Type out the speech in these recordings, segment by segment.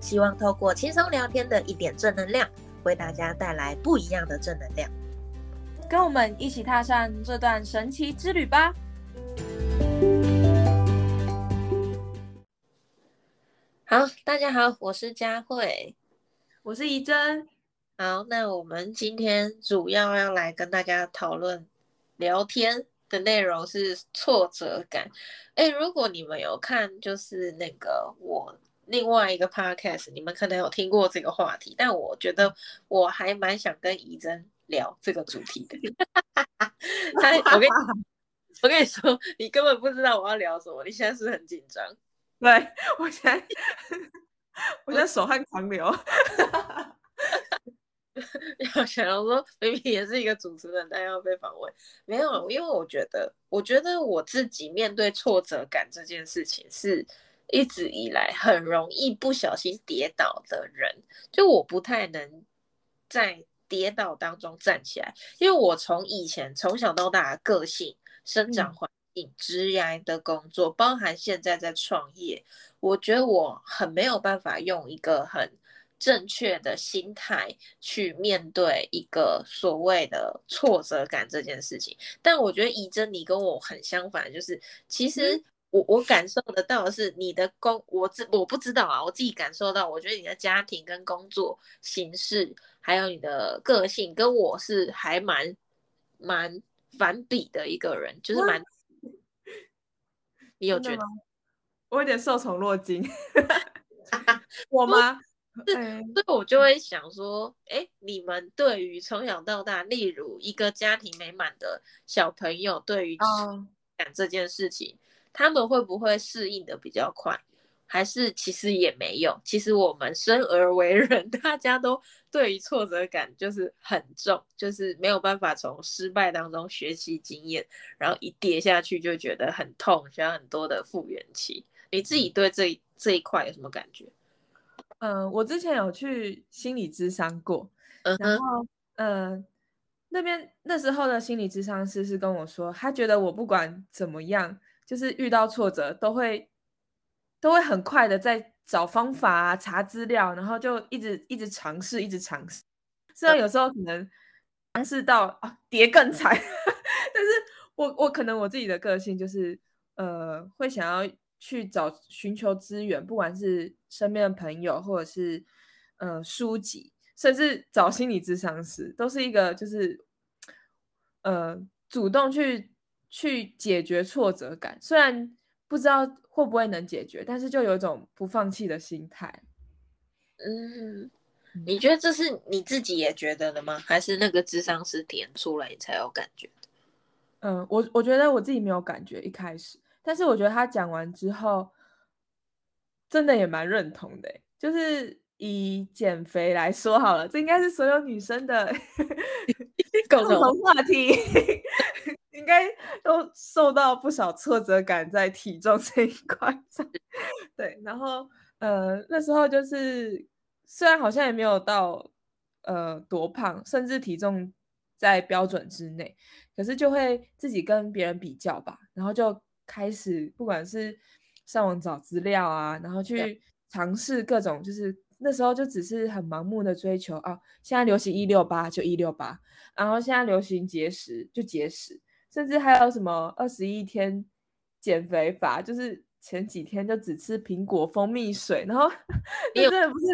希望透过轻松聊天的一点正能量，为大家带来不一样的正能量。跟我们一起踏上这段神奇之旅吧！好，大家好，我是佳慧，我是怡珍。好，那我们今天主要要来跟大家讨论聊天的内容是挫折感。哎，如果你们有看，就是那个我另外一个 podcast，你们可能有听过这个话题，但我觉得我还蛮想跟怡珍。聊这个主题的，他我跟你我跟你说，你根本不知道我要聊什么，你现在是很紧张。对我现在我现在手汗狂流。要想要说，明明也是一个主持人，但要被访问，没有，因为我觉得，我觉得我自己面对挫折感这件事情，是一直以来很容易不小心跌倒的人，就我不太能在。跌倒当中站起来，因为我从以前从小到大的个性、生长环境、职业的工作，包含现在在创业，我觉得我很没有办法用一个很正确的心态去面对一个所谓的挫折感这件事情。但我觉得以真你跟我很相反，就是其实我我感受得到的是你的工，我自我不知道啊，我自己感受到，我觉得你的家庭跟工作形式。还有你的个性跟我是还蛮蛮反比的一个人，就是蛮，你有觉得？我有点受宠若惊，我吗？对，所以我就会想说，哎，你们对于从小到大，例如一个家庭美满的小朋友，对于感这件事情，他们会不会适应的比较快？还是其实也没有，其实我们生而为人，大家都对于挫折感就是很重，就是没有办法从失败当中学习经验，然后一跌下去就觉得很痛，需要很多的复原期。你自己对这这一块有什么感觉？嗯，我之前有去心理咨商过，然后呃，那边那时候的心理咨商师是跟我说，他觉得我不管怎么样，就是遇到挫折都会。都会很快的在找方法啊，查资料，然后就一直一直尝试，一直尝试。虽然有时候可能尝试到啊跌更惨，但是我我可能我自己的个性就是，呃，会想要去找寻求资源，不管是身边的朋友，或者是呃书籍，甚至找心理咨商师，都是一个就是呃主动去去解决挫折感，虽然。不知道会不会能解决，但是就有一种不放弃的心态。嗯，你觉得这是你自己也觉得的吗？还是那个智商是点出来你才有感觉？嗯，我我觉得我自己没有感觉一开始，但是我觉得他讲完之后，真的也蛮认同的。就是以减肥来说好了，这应该是所有女生的 共同话题。应该都受到不少挫折感在体重 这一块上，对，然后呃那时候就是虽然好像也没有到呃多胖，甚至体重在标准之内，可是就会自己跟别人比较吧，然后就开始不管是上网找资料啊，然后去尝试各种，就是那时候就只是很盲目的追求啊，现在流行一六八就一六八，然后现在流行节食就节食。甚至还有什么二十一天减肥法，就是前几天就只吃苹果蜂蜜水，然后 真的不是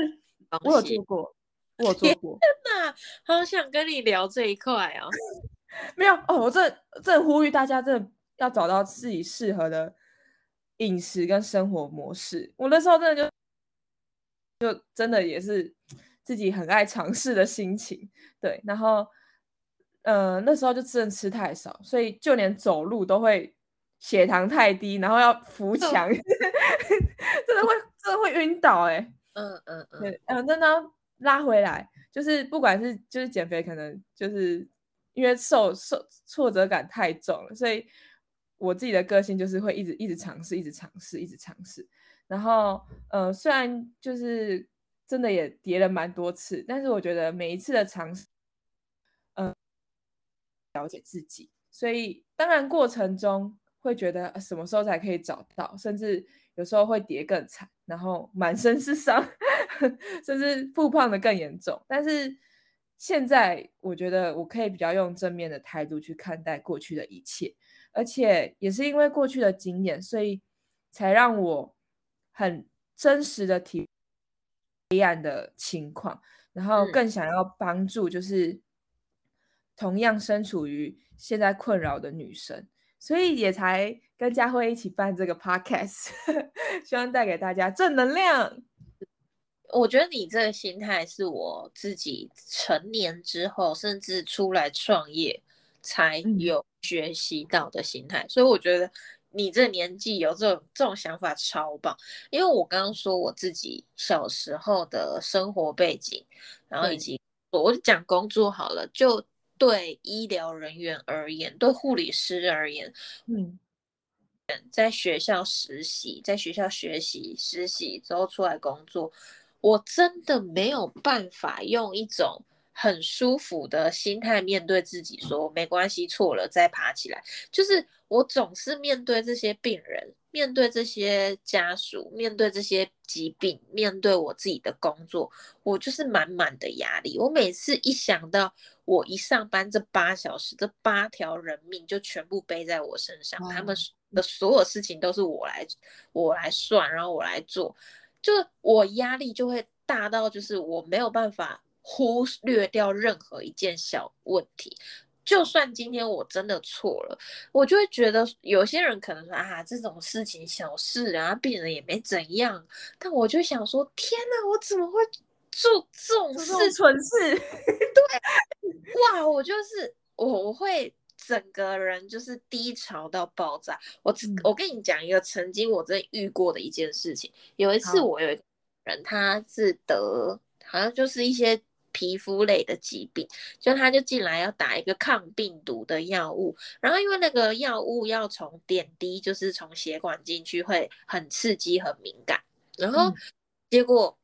我有做过，我有做过，真的好想跟你聊这一块哦。没有哦，我这这呼吁大家，真的要找到自己适合的饮食跟生活模式。我那时候真的就就真的也是自己很爱尝试的心情，对，然后。呃，那时候就真的吃太少，所以就连走路都会血糖太低，然后要扶墙，真的会真的会晕倒哎。嗯嗯嗯，那那拉回来，就是不管是就是减肥，可能就是因为受受挫折感太重了，所以我自己的个性就是会一直一直尝试，一直尝试，一直尝试。然后，呃，虽然就是真的也跌了蛮多次，但是我觉得每一次的尝试，嗯，了解自己，所以当然过程中会觉得什么时候才可以找到，甚至有时候会跌更惨，然后满身是伤，甚至复胖的更严重。但是现在我觉得我可以比较用正面的态度去看待过去的一切，而且也是因为过去的经验，所以才让我。很真实的体黑暗的情况，然后更想要帮助，就是同样身处于现在困扰的女生，所以也才跟佳慧一起办这个 podcast，希望带给大家正能量。我觉得你这个心态是我自己成年之后，甚至出来创业才有学习到的心态，所以我觉得。你这年纪有这种这种想法超棒，因为我刚刚说我自己小时候的生活背景，然后以及我讲工作好了，就对医疗人员而言，对护理师而言，嗯，在学校实习，在学校学习实习之后出来工作，我真的没有办法用一种很舒服的心态面对自己，说没关系，错了再爬起来，就是。我总是面对这些病人，面对这些家属，面对这些疾病，面对我自己的工作，我就是满满的压力。我每次一想到我一上班这八小时，这八条人命就全部背在我身上，他们的所有事情都是我来我来算，然后我来做，就我压力就会大到就是我没有办法忽略掉任何一件小问题。就算今天我真的错了，我就会觉得有些人可能说啊，这种事情小事啊，病人也没怎样。但我就想说，天哪，我怎么会做这种事蠢事？对，哇，我就是我，我会整个人就是低潮到爆炸。我我跟你讲一个曾经我真遇过的一件事情。有一次我有一个人，他是得好像就是一些。皮肤类的疾病，就他就进来要打一个抗病毒的药物，然后因为那个药物要从点滴，就是从血管进去，会很刺激、很敏感，然后结果。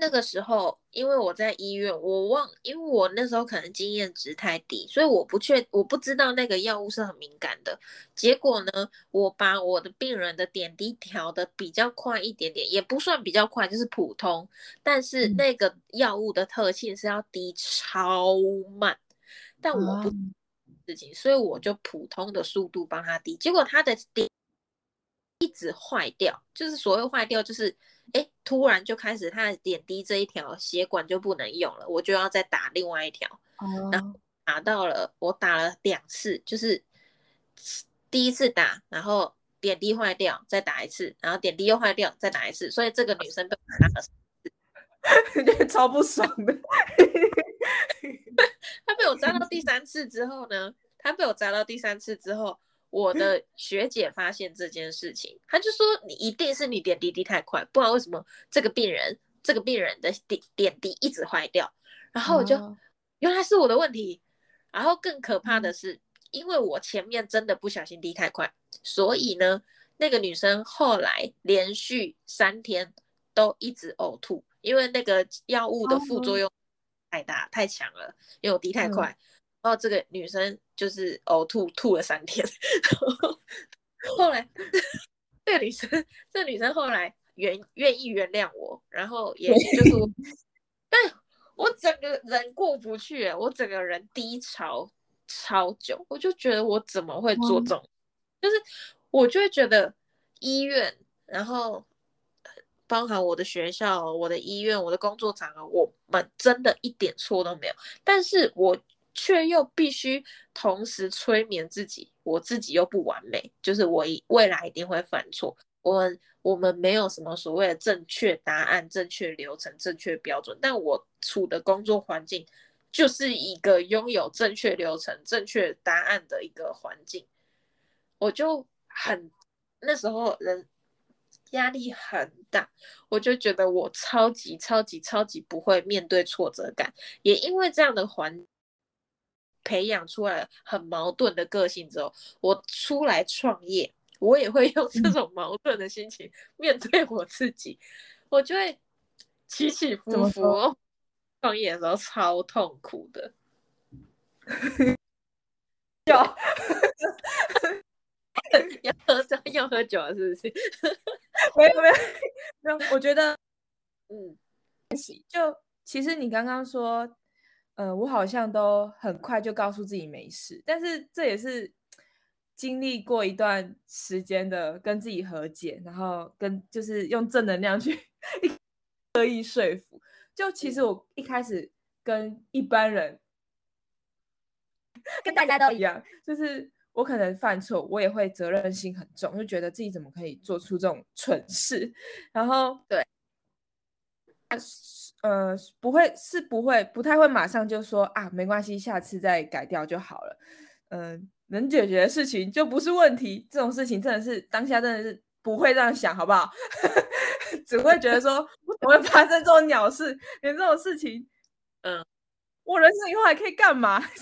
那个时候，因为我在医院，我忘，因为我那时候可能经验值太低，所以我不确，我不知道那个药物是很敏感的。结果呢，我把我的病人的点滴调的比较快一点点，也不算比较快，就是普通。但是那个药物的特性是要滴超慢，但我不事情，所以我就普通的速度帮他滴。结果他的点一直坏掉，就是所谓坏掉，就是。哎，突然就开始，他的点滴这一条血管就不能用了，我就要再打另外一条。哦然后打到了，我打了两次，就是第一次打，然后点滴坏掉，再打一次，然后点滴又坏掉，再打一次。所以这个女生被我打了四次，超不爽的。她被我扎到第三次之后呢？她被我扎到第三次之后。我的学姐发现这件事情，她就说：“你一定是你点滴滴太快，不知道为什么这个病人这个病人的点点滴一直坏掉。”然后我就原来是我的问题。然后更可怕的是，因为我前面真的不小心滴太快，所以呢，那个女生后来连续三天都一直呕吐，因为那个药物的副作用太大太强了，因为我滴太快。然后这个女生就是呕吐，吐了三天。后来，这个女生，这个女生后来原愿意原谅我，然后也就是，但我整个人过不去，我整个人低潮超久，我就觉得我怎么会做这种，就是我就会觉得医院，然后包含我的学校、我的医院、我的工作场合，我们真的一点错都没有，但是我。却又必须同时催眠自己，我自己又不完美，就是我未来一定会犯错。我们我们没有什么所谓的正确答案、正确流程、正确标准，但我处的工作环境就是一个拥有正确流程、正确答案的一个环境，我就很那时候人压力很大，我就觉得我超级超级超级不会面对挫折感，也因为这样的环培养出来很矛盾的个性之后，我出来创业，我也会用这种矛盾的心情面对我自己，我就会起起伏伏。创业的时候超痛苦的，有。要喝酒，要喝酒了，是不是？没有，没有，没有。我觉得，嗯，就其实你刚刚说，呃，我好像都很快就告诉自己没事，但是这也是经历过一段时间的跟自己和解，然后跟就是用正能量去刻意说服。就其实我一开始跟一般人，跟大家都一样，就是。我可能犯错，我也会责任心很重，就觉得自己怎么可以做出这种蠢事。然后对，呃，不会是不会，不太会马上就说啊，没关系，下次再改掉就好了。嗯，能解决的事情就不是问题。这种事情真的是当下真的是不会这样想，好不好？只会觉得说，怎么会发生这种鸟事？连这种事情，嗯，我人生以后还可以干嘛？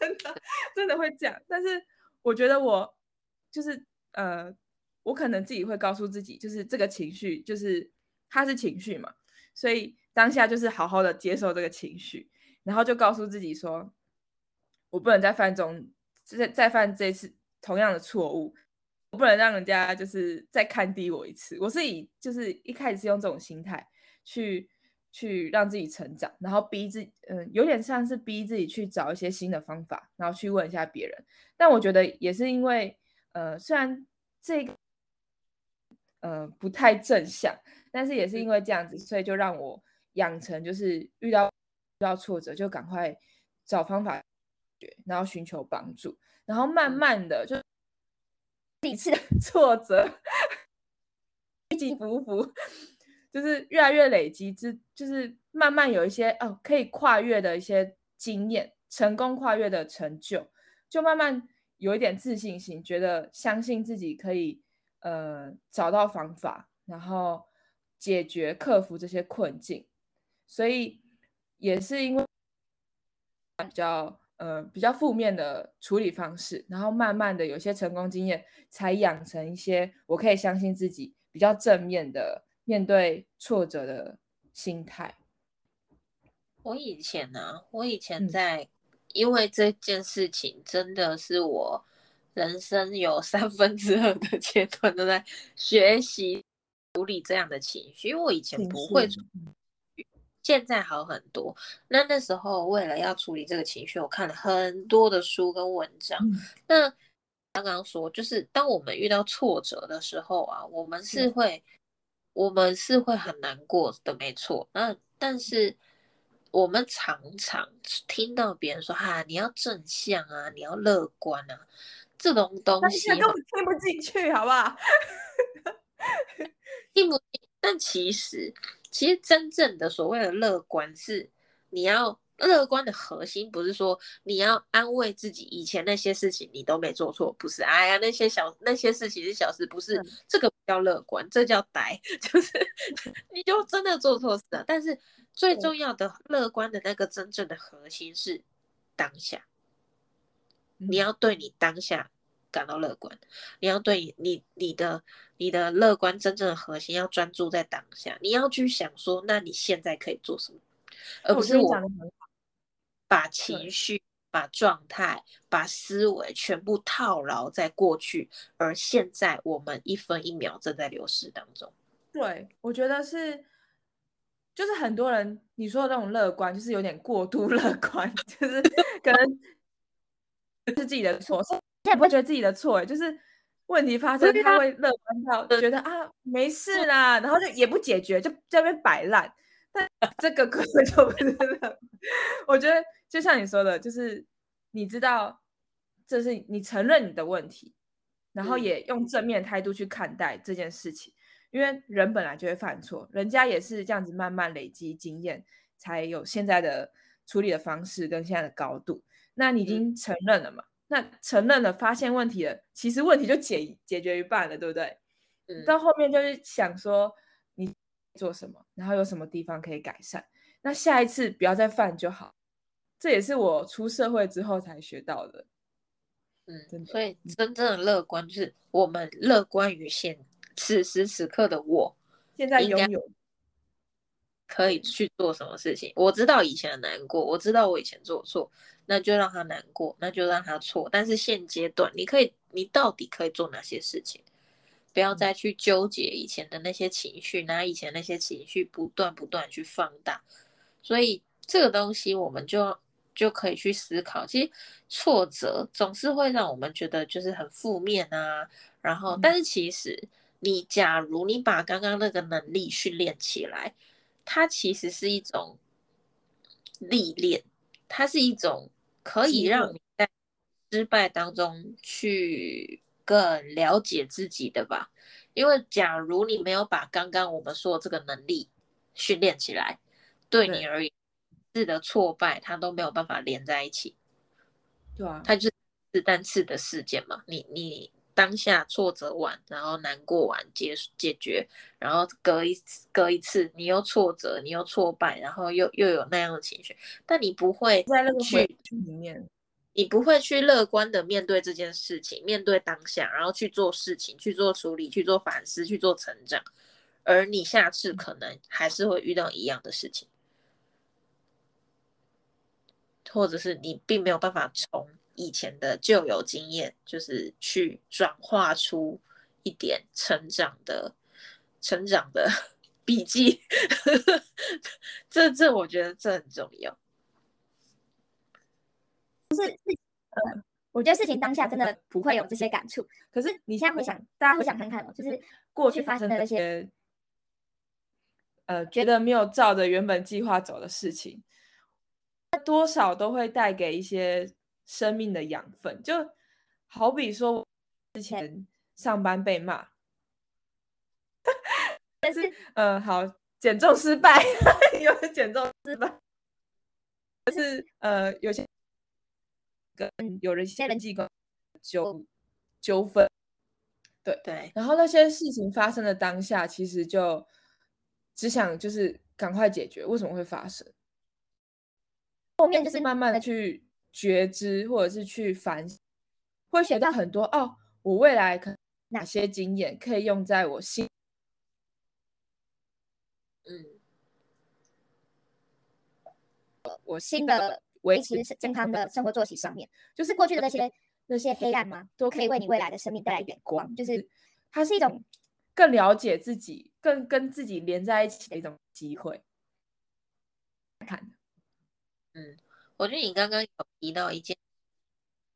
真的真的会这样，但是。我觉得我就是呃，我可能自己会告诉自己，就是这个情绪，就是它是情绪嘛，所以当下就是好好的接受这个情绪，然后就告诉自己说，我不能再犯中再再犯这次同样的错误，我不能让人家就是再看低我一次。我是以就是一开始是用这种心态去。去让自己成长，然后逼自嗯，有点像是逼自己去找一些新的方法，然后去问一下别人。但我觉得也是因为，呃，虽然这个，呃，不太正向，但是也是因为这样子，所以就让我养成就是遇到遇到挫折就赶快找方法然后寻求帮助，然后慢慢的就几次挫折起起伏伏。就是越来越累积，之就是慢慢有一些哦可以跨越的一些经验，成功跨越的成就，就慢慢有一点自信心，觉得相信自己可以呃找到方法，然后解决克服这些困境。所以也是因为比较呃比较负面的处理方式，然后慢慢的有些成功经验，才养成一些我可以相信自己比较正面的。面对挫折的心态。我以前呢，我以前在，因为这件事情真的是我人生有 三分之二的阶段都在学习处理这样的情绪，因为我以前不会，现在好很多。那那时候为了要处理这个情绪，我看了很多的书跟文章。那刚刚说，就是当我们遇到挫折的时候啊，我们是会。我们是会很难过的，没错。那但是我们常常听到别人说：“哈，你要正向啊，你要乐观啊。”这种东西根本听不进去，好不好？听不进。但其实，其实真正的所谓的乐观是你要。乐观的核心不是说你要安慰自己，以前那些事情你都没做错，不是？哎呀，那些小那些事情是小事，不是这个叫乐观，这叫呆，就是你就真的做错事了。但是最重要的乐观的那个真正的核心是当下，你要对你当下感到乐观，你要对你你的你的乐观真正的核心要专注在当下，你要去想说，那你现在可以做什么，而不是我。把情绪、把状态、把思维全部套牢在过去，而现在我们一分一秒正在流失当中。对，我觉得是，就是很多人你说的那种乐观，就是有点过度 乐观，就是可能 是自己的错，现在不会觉得自己的错，就是问题发生他会乐观到觉得啊没事啦，然后就也不解决，就在那边摆烂。但 这个根本就不是乐，我觉得。就像你说的，就是你知道这是你承认你的问题，然后也用正面态度去看待这件事情，因为人本来就会犯错，人家也是这样子慢慢累积经验，才有现在的处理的方式跟现在的高度。那你已经承认了嘛？那承认了，发现问题了，其实问题就解解决一半了，对不对？嗯到后面就是想说你做什么，然后有什么地方可以改善，那下一次不要再犯就好。这也是我出社会之后才学到的。嗯，所以真正的乐观就是我们乐观于现此时此刻的我现在拥有，可以去做什么事情。我知道以前的难过，我知道我以前做错，那就让他难过，那就让他错。但是现阶段，你可以，你到底可以做哪些事情？不要再去纠结以前的那些情绪，拿以前那些情绪不断不断去放大。所以这个东西，我们就就可以去思考。其实挫折总是会让我们觉得就是很负面啊，然后，但是其实你假如你把刚刚那个能力训练起来，它其实是一种历练，它是一种可以让你在失败当中去更了解自己的吧。因为假如你没有把刚刚我们说的这个能力训练起来，对你而言，次的挫败它都没有办法连在一起。对啊，它就是次单次的事件嘛。你你当下挫折完，然后难过完结束解决，然后隔一次隔一次你又挫折，你又挫败，然后又又有那样的情绪，但你不会在那个里面，你不会去乐观的面对这件事情，面对当下，然后去做事情，去做处理，去做反思，去做成长，而你下次可能还是会遇到一样的事情，或者是你并没有办法从以前的旧有经验，就是去转化出一点成长的、成长的 笔记。这 这，我觉得这很重要。我觉得事情当下真的不会有这些感触，可是你现在回想，大家回想看看哦，就是过去发生的那，些，呃，觉得没有照着原本计划走的事情，多少都会带给一些生命的养分。就好比说，之前上班被骂，但是呃，好，减重失败，有的减重失败，但是呃，有些跟有人一些人际关纠纠纷，对，然后那些事情发生的当下，其实就只想就是赶快解决，为什么会发生？后面就是慢慢的去觉知，或者是去反省，会学到很多哦。我未来可哪些经验可以用在我新嗯，我新的维持健康的生活作息上面，就是过去的那些那些黑暗嘛，都可以为你未来的生命带来远光，就是它是一种更了解自己，更跟自己连在一起的一种机会。看，嗯，我觉得你刚刚有提到一件，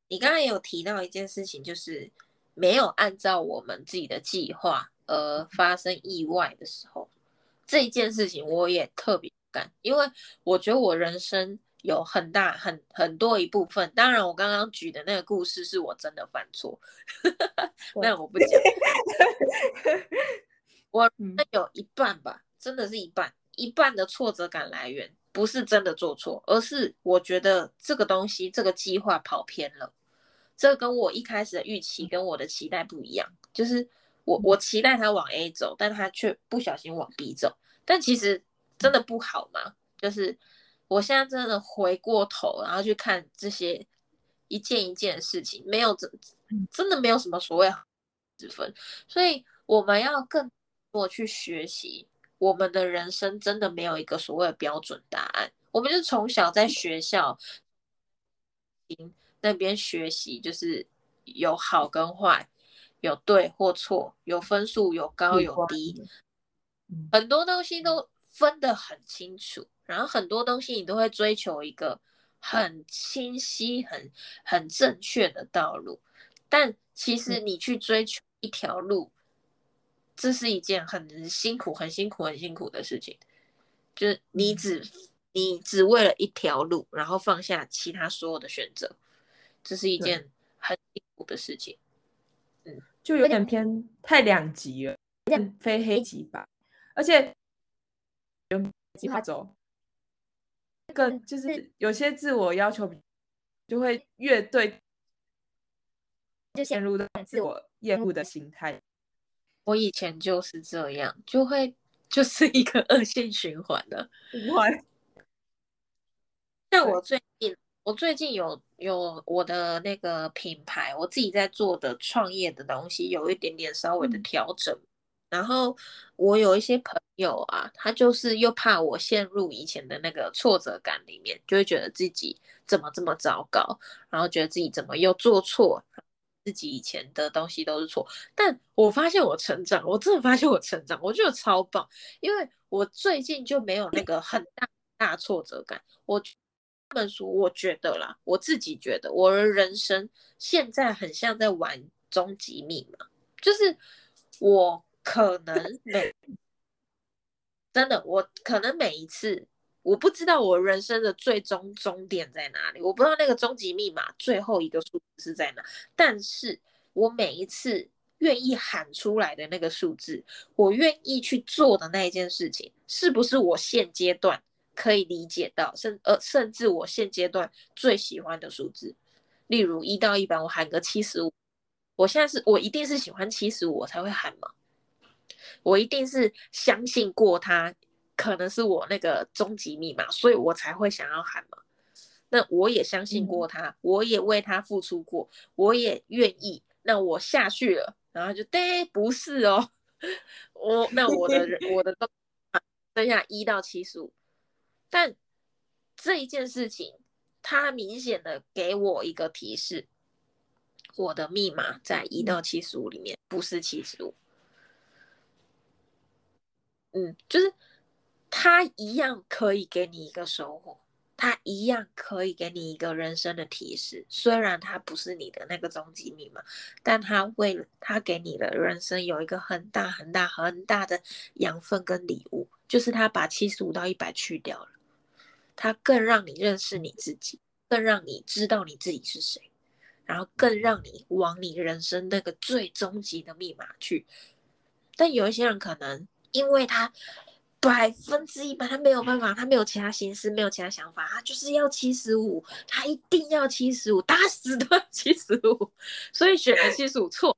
你刚刚有提到一件事情，就是没有按照我们自己的计划而发生意外的时候，这一件事情我也特别感，因为我觉得我人生有很大很很多一部分，当然我刚刚举的那个故事是我真的犯错，那我不讲，我嗯。那有一半吧，真的是一半，一半的挫折感来源不是真的做错，而是我觉得这个东西这个计划跑偏了，这跟我一开始的预期跟我的期待不一样，就是我我期待他往 A 走，但他却不小心往 B 走，但其实真的不好嘛，就是我现在真的回过头，然后去看这些一件一件的事情，没有真真的没有什么所谓好之分，所以我们要更多去学习，我们的人生真的没有一个所谓的标准答案，我们就从小在学校那边学习，就是有好跟坏，有对或错，有分数有高有低，嗯。很多东西都分得很清楚，然后很多东西你都会追求一个很清晰、很很正确的道路，但其实你去追求一条路，这是一件很辛苦、很辛苦、很辛苦的事情，就是你只你只为了一条路，然后放下其他所有的选择，这是一件很辛苦的事情。嗯。就有点偏太两极了，有点非黑即白，而且计划走。更就是有些自我要求比就会越对就陷陷入到自我厌恶的心态。我以前就是这样，就会就是一个恶性循环的。不会。像我最近，我最近有有我的那个品牌，我自己在做的创业的东西，有一点点稍微的调整。然后我有一些朋友啊，他就是又怕我陷入以前的那个挫折感里面，就会觉得自己怎么这么糟糕，然后觉得自己怎么又做错，自己以前的东西都是错。但我发现我成长，我真的发现我成长，我觉得超棒，因为我最近就没有那个很大大挫折感。我他们说，我觉得啦，我自己觉得我的人生现在很像在玩终极密码，就是我。可能每真的，我可能每一次，我不知道我人生的最终终点在哪里，我不知道那个终极密码最后一个数字是在哪，但是我每一次愿意喊出来的那个数字，我愿意去做的那一件事情，是不是我现阶段可以理解到，甚呃甚至我现阶段最喜欢的数字，例如一到一百，我喊个七十五，我现在是我一定是喜欢七十五，我才会喊嘛。我一定是相信过他，可能是我那个终极密码，所以我才会想要喊嘛。那我也相信过他，我也为他付出过，我也愿意。那我下去了，然后就对，不是哦，我那我的人 我的都剩下一到七十五，但这一件事情，他明显的给我一个提示，我的密码在一到七十五里面，不是七十五。嗯，就是他一样可以给你一个收获，他一样可以给你一个人生的提示。虽然他不是你的那个终极密码，但他为了他给你的人生有一个很大很大很大的养分跟礼物，就是他把七十五到一百去掉了，他更让你认识你自己，更让你知道你自己是谁，然后更让你往你人生那个最终极的密码去。但有一些人可能。因为他百分之一百，他没有办法，他没有其他心思，没有其他想法，他就是要七十五，他一定要七十五，打死都要七十五，所以选了七十五错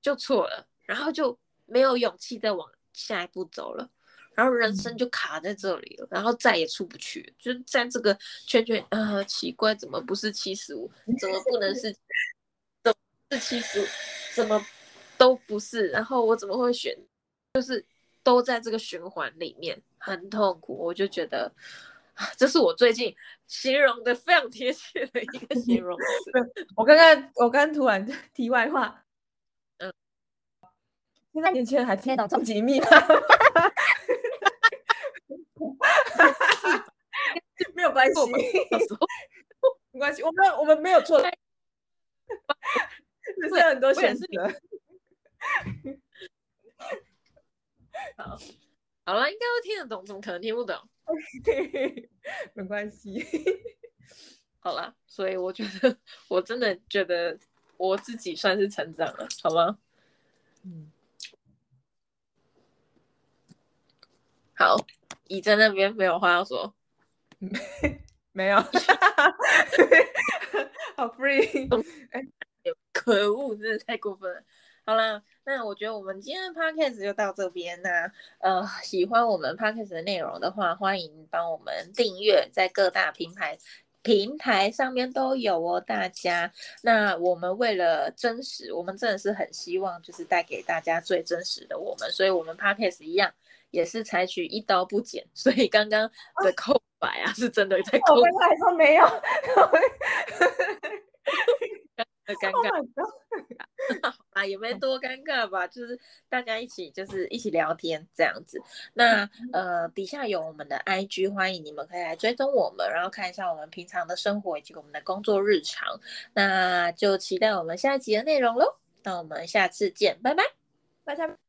就错了，然后就没有勇气再往下一步走了，然后人生就卡在这里了，然后再也出不去，就在这个圈圈啊，奇怪，怎么不是七十五？怎么不能是？怎是七十五？怎么都不是？然后我怎么会选？就是。都在这个循环里面很痛苦，我就觉得，这是我最近形容的非常贴切的一个形容词。我刚刚我刚刚突然 题外话，嗯，现在年轻人还听得懂终极密码 没有关系，没关系，我们我们没有错，只是很多选择。好了，应该会听得懂，怎么可能听不懂？没关系，好了，所以我觉得，我真的觉得我自己算是成长了，好吗？嗯，好，乙在那边没有话要说，没有，好 free，哎，可恶，真的太过分了。好了。那我觉得我们今天的 podcast 就到这边那呃，喜欢我们 podcast 的内容的话，欢迎帮我们订阅，在各大平台平台上面都有哦，大家。那我们为了真实，我们真的是很希望就是带给大家最真实的我们，所以我们 podcast 一样也是采取一刀不剪，所以刚刚的空白啊，是真的在空白。我刚才说没有。尴尬，啊，也没多尴尬吧，就是大家一起就是一起聊天这样子。那呃，底下有我们的 IG，欢迎你们可以来追踪我们，然后看一下我们平常的生活以及我们的工作日常。那就期待我们下一集的内容喽。那我们下次见，拜拜，大家。